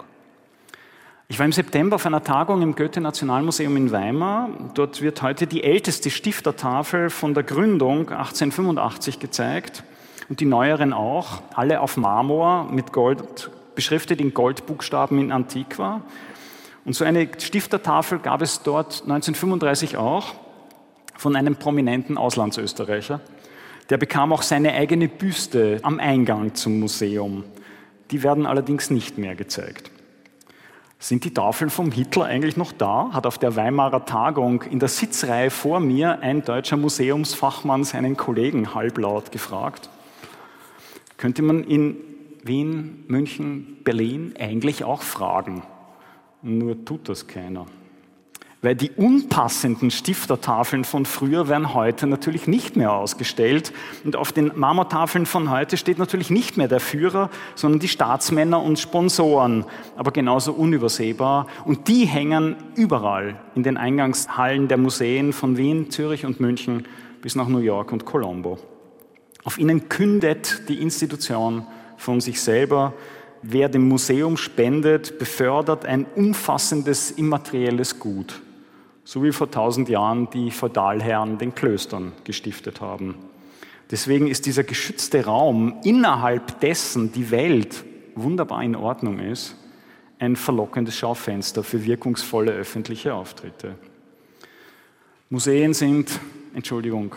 Speaker 4: Ich war im September auf einer Tagung im Goethe-Nationalmuseum in Weimar. Dort wird heute die älteste Stiftertafel von der Gründung 1885 gezeigt und die neueren auch, alle auf Marmor mit Gold, beschriftet in Goldbuchstaben in Antiqua. Und so eine Stiftertafel gab es dort 1935 auch von einem prominenten Auslandsösterreicher. Der bekam auch seine eigene Büste am Eingang zum Museum. Die werden allerdings nicht mehr gezeigt. Sind die Tafeln vom Hitler eigentlich noch da? Hat auf der Weimarer Tagung in der Sitzreihe vor mir ein deutscher Museumsfachmann seinen Kollegen halblaut gefragt könnte man in Wien, München, Berlin eigentlich auch fragen. Nur tut das keiner. Weil die unpassenden Stiftertafeln von früher werden heute natürlich nicht mehr ausgestellt. Und auf den Marmortafeln von heute steht natürlich nicht mehr der Führer, sondern die Staatsmänner und Sponsoren. Aber genauso unübersehbar. Und die hängen überall in den Eingangshallen der Museen von Wien, Zürich und München bis nach New York und Colombo. Auf ihnen kündet die Institution von sich selber, wer dem Museum spendet, befördert ein umfassendes immaterielles Gut, so wie vor tausend Jahren die Feudalherren den Klöstern gestiftet haben. Deswegen ist dieser geschützte Raum, innerhalb dessen die Welt wunderbar in Ordnung ist, ein verlockendes Schaufenster für wirkungsvolle öffentliche Auftritte. Museen sind, Entschuldigung,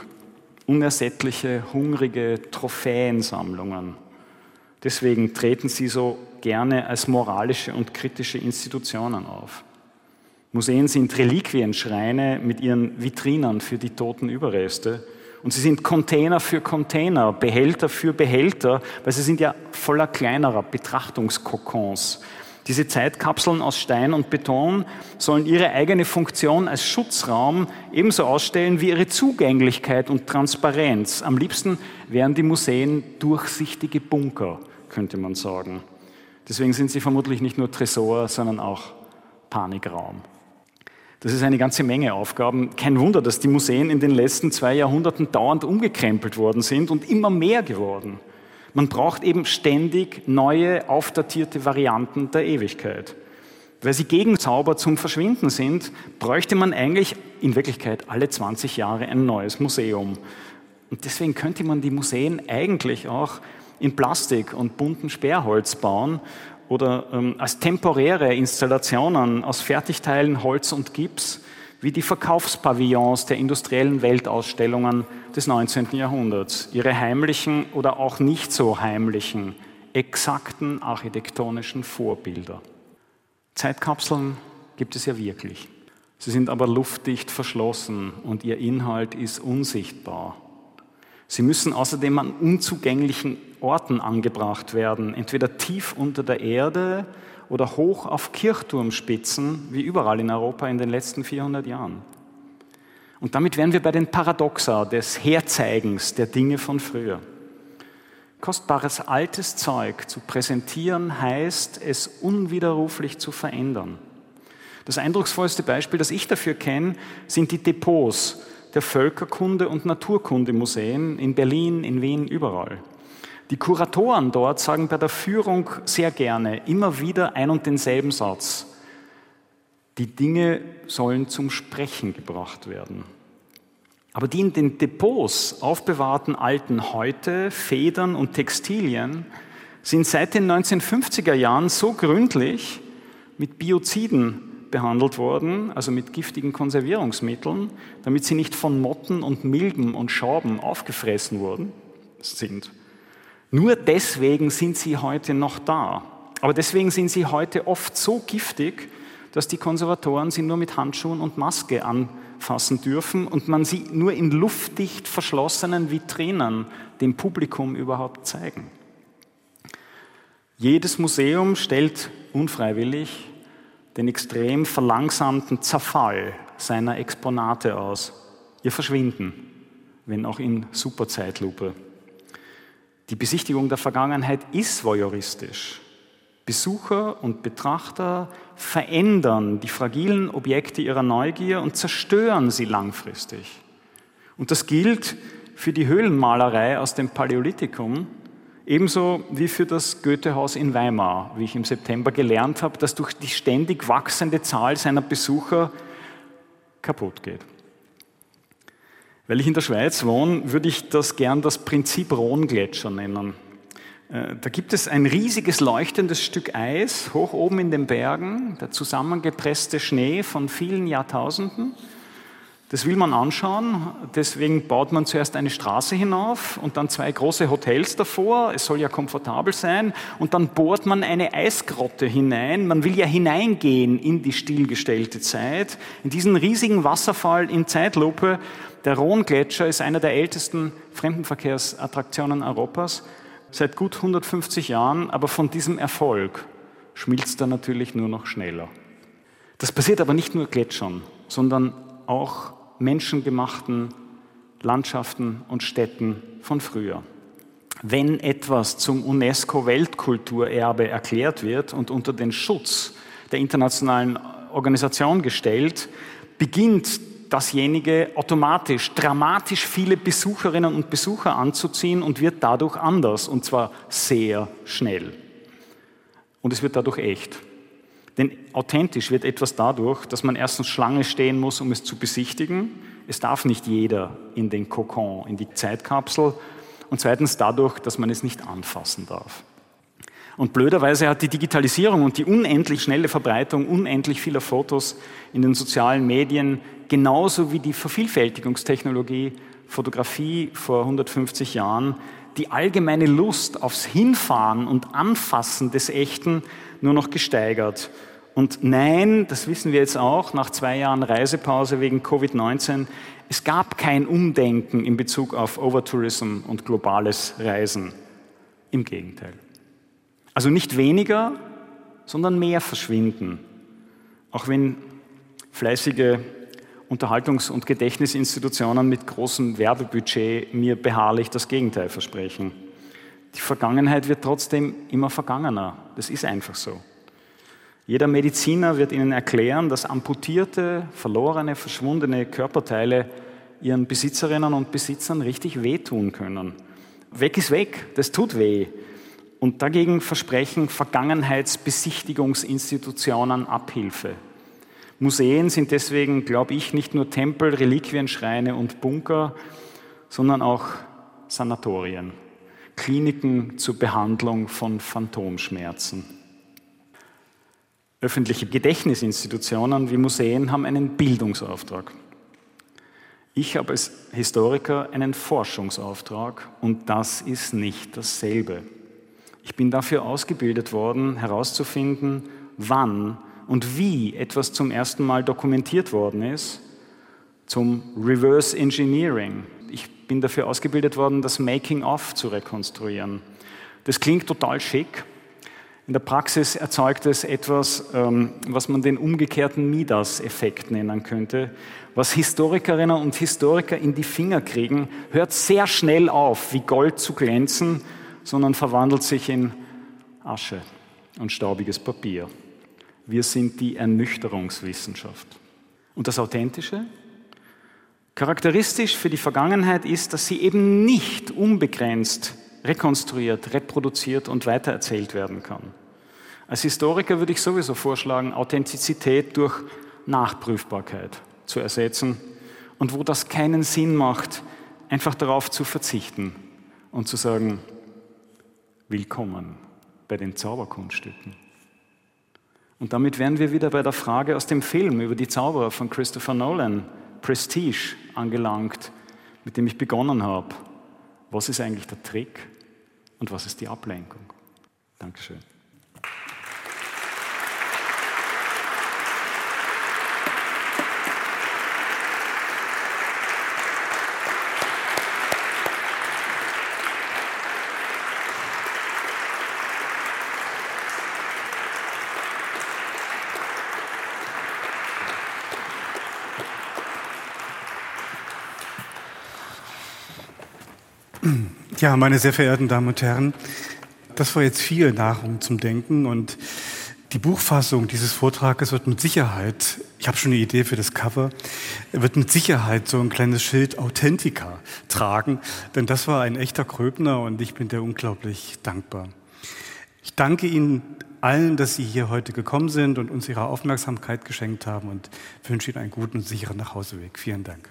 Speaker 4: unersättliche, hungrige Trophäensammlungen. Deswegen treten sie so gerne als moralische und kritische Institutionen auf. Museen sind Reliquienschreine mit ihren Vitrinen für die toten Überreste. Und sie sind Container für Container, Behälter für Behälter, weil sie sind ja voller kleinerer Betrachtungskokons, diese Zeitkapseln aus Stein und Beton sollen ihre eigene Funktion als Schutzraum ebenso ausstellen wie ihre Zugänglichkeit und Transparenz. Am liebsten wären die Museen durchsichtige Bunker, könnte man sagen. Deswegen sind sie vermutlich nicht nur Tresor, sondern auch Panikraum. Das ist eine ganze Menge Aufgaben. Kein Wunder, dass die Museen in den letzten zwei Jahrhunderten dauernd umgekrempelt worden sind und immer mehr geworden. Man braucht eben ständig neue, aufdatierte Varianten der Ewigkeit. Weil sie gegen Zauber zum Verschwinden sind, bräuchte man eigentlich in Wirklichkeit alle 20 Jahre ein neues Museum. Und deswegen könnte man die Museen eigentlich auch in Plastik und bunten Sperrholz bauen oder ähm, als temporäre Installationen aus Fertigteilen Holz und Gips wie die Verkaufspavillons der industriellen Weltausstellungen des 19. Jahrhunderts, ihre heimlichen oder auch nicht so heimlichen, exakten architektonischen Vorbilder. Zeitkapseln gibt es ja wirklich. Sie sind aber luftdicht verschlossen und ihr Inhalt ist unsichtbar. Sie müssen außerdem an unzugänglichen Orten angebracht werden, entweder tief unter der Erde oder hoch auf Kirchturmspitzen, wie überall in Europa in den letzten 400 Jahren. Und damit wären wir bei den Paradoxa des Herzeigens der Dinge von früher. Kostbares altes Zeug zu präsentieren heißt, es unwiderruflich zu verändern. Das eindrucksvollste Beispiel, das ich dafür kenne, sind die Depots der Völkerkunde- und Naturkundemuseen in Berlin, in Wien, überall. Die Kuratoren dort sagen bei der Führung sehr gerne immer wieder ein und denselben Satz. Die Dinge sollen zum Sprechen gebracht werden. Aber die in den Depots aufbewahrten alten Häute, Federn und Textilien sind seit den 1950er Jahren so gründlich mit Bioziden behandelt worden, also mit giftigen Konservierungsmitteln, damit sie nicht von Motten und Milben und Schauben aufgefressen worden sind. Nur deswegen sind sie heute noch da. Aber deswegen sind sie heute oft so giftig, dass die Konservatoren sie nur mit Handschuhen und Maske anfassen dürfen und man sie nur in luftdicht verschlossenen Vitrinen dem Publikum überhaupt zeigen. Jedes Museum stellt unfreiwillig den extrem verlangsamten Zerfall seiner Exponate aus, ihr Verschwinden, wenn auch in Superzeitlupe. Die Besichtigung der Vergangenheit ist voyeuristisch. Besucher und Betrachter verändern die fragilen Objekte ihrer Neugier und zerstören sie langfristig. Und das gilt für die Höhlenmalerei aus dem Paläolithikum, Ebenso wie für das Goethehaus in Weimar, wie ich im September gelernt habe, das durch die ständig wachsende Zahl seiner Besucher kaputt geht. Weil ich in der Schweiz wohne, würde ich das gern das Prinzip Rhongletscher nennen. Äh, da gibt es ein riesiges leuchtendes Stück Eis hoch oben in den Bergen, der zusammengepresste Schnee von vielen Jahrtausenden. Das will man anschauen, deswegen baut man zuerst eine Straße hinauf und dann zwei große Hotels davor. Es soll ja komfortabel sein und dann bohrt man eine Eisgrotte hinein. Man will ja hineingehen in die stillgestellte Zeit, in diesen riesigen Wasserfall in Zeitlupe. Der Rhongletscher ist einer der ältesten Fremdenverkehrsattraktionen Europas seit gut 150 Jahren, aber von diesem Erfolg schmilzt er natürlich nur noch schneller. Das passiert aber nicht nur Gletschern, sondern auch menschengemachten Landschaften und Städten von früher. Wenn etwas zum UNESCO-Weltkulturerbe erklärt wird und unter den Schutz der internationalen Organisation gestellt, beginnt dasjenige automatisch dramatisch viele Besucherinnen und Besucher anzuziehen und wird dadurch anders, und zwar sehr schnell. Und es wird dadurch echt. Denn authentisch wird etwas dadurch, dass man erstens Schlange stehen muss, um es zu besichtigen. Es darf nicht jeder in den Kokon, in die Zeitkapsel. Und zweitens dadurch, dass man es nicht anfassen darf. Und blöderweise hat die Digitalisierung und die unendlich schnelle Verbreitung unendlich vieler Fotos in den sozialen Medien genauso wie die Vervielfältigungstechnologie Fotografie vor 150 Jahren die allgemeine Lust aufs Hinfahren und Anfassen des Echten nur noch gesteigert. Und nein, das wissen wir jetzt auch, nach zwei Jahren Reisepause wegen Covid-19, es gab kein Umdenken in Bezug auf Overtourism und globales Reisen. Im Gegenteil. Also nicht weniger, sondern mehr verschwinden. Auch wenn fleißige Unterhaltungs- und Gedächtnisinstitutionen mit großem Werbebudget mir beharrlich das Gegenteil versprechen. Die Vergangenheit wird trotzdem immer vergangener. Das ist einfach so. Jeder Mediziner wird Ihnen erklären, dass amputierte, verlorene, verschwundene Körperteile ihren Besitzerinnen und Besitzern richtig wehtun können. Weg ist weg, das tut weh. Und dagegen versprechen Vergangenheitsbesichtigungsinstitutionen Abhilfe. Museen sind deswegen, glaube ich, nicht nur Tempel, Reliquienschreine und Bunker, sondern auch Sanatorien, Kliniken zur Behandlung von Phantomschmerzen. Öffentliche Gedächtnisinstitutionen wie Museen haben einen Bildungsauftrag. Ich habe als Historiker einen Forschungsauftrag und das ist nicht dasselbe. Ich bin dafür ausgebildet worden, herauszufinden, wann und wie etwas zum ersten Mal dokumentiert worden ist, zum Reverse Engineering. Ich bin dafür ausgebildet worden, das Making-of zu rekonstruieren. Das klingt total schick. In der Praxis erzeugt es etwas, ähm, was man den umgekehrten Midas-Effekt nennen könnte. Was Historikerinnen und Historiker in die Finger kriegen, hört sehr schnell auf, wie Gold zu glänzen, sondern verwandelt sich in Asche und staubiges Papier. Wir sind die Ernüchterungswissenschaft. Und das Authentische? Charakteristisch für die Vergangenheit ist, dass sie eben nicht unbegrenzt rekonstruiert, reproduziert und weitererzählt werden kann. Als Historiker würde ich sowieso vorschlagen, Authentizität durch Nachprüfbarkeit zu ersetzen und wo das keinen Sinn macht, einfach darauf zu verzichten und zu sagen, willkommen bei den Zauberkunststücken. Und damit wären wir wieder bei der Frage aus dem Film über die Zauberer von Christopher Nolan, Prestige, angelangt, mit dem ich begonnen habe. Was ist eigentlich der Trick und was ist die Ablenkung? Dankeschön.
Speaker 3: Ja, meine sehr verehrten Damen und Herren, das war jetzt viel Nahrung zum Denken und die Buchfassung dieses Vortrages wird mit Sicherheit, ich habe schon eine Idee für das Cover, wird mit Sicherheit so ein kleines Schild Authentica tragen, denn das war ein echter Kröbner und ich bin dir unglaublich dankbar. Ich danke Ihnen allen, dass Sie hier heute gekommen sind und uns Ihre Aufmerksamkeit geschenkt haben und wünsche Ihnen einen guten und sicheren Nachhauseweg. Vielen Dank.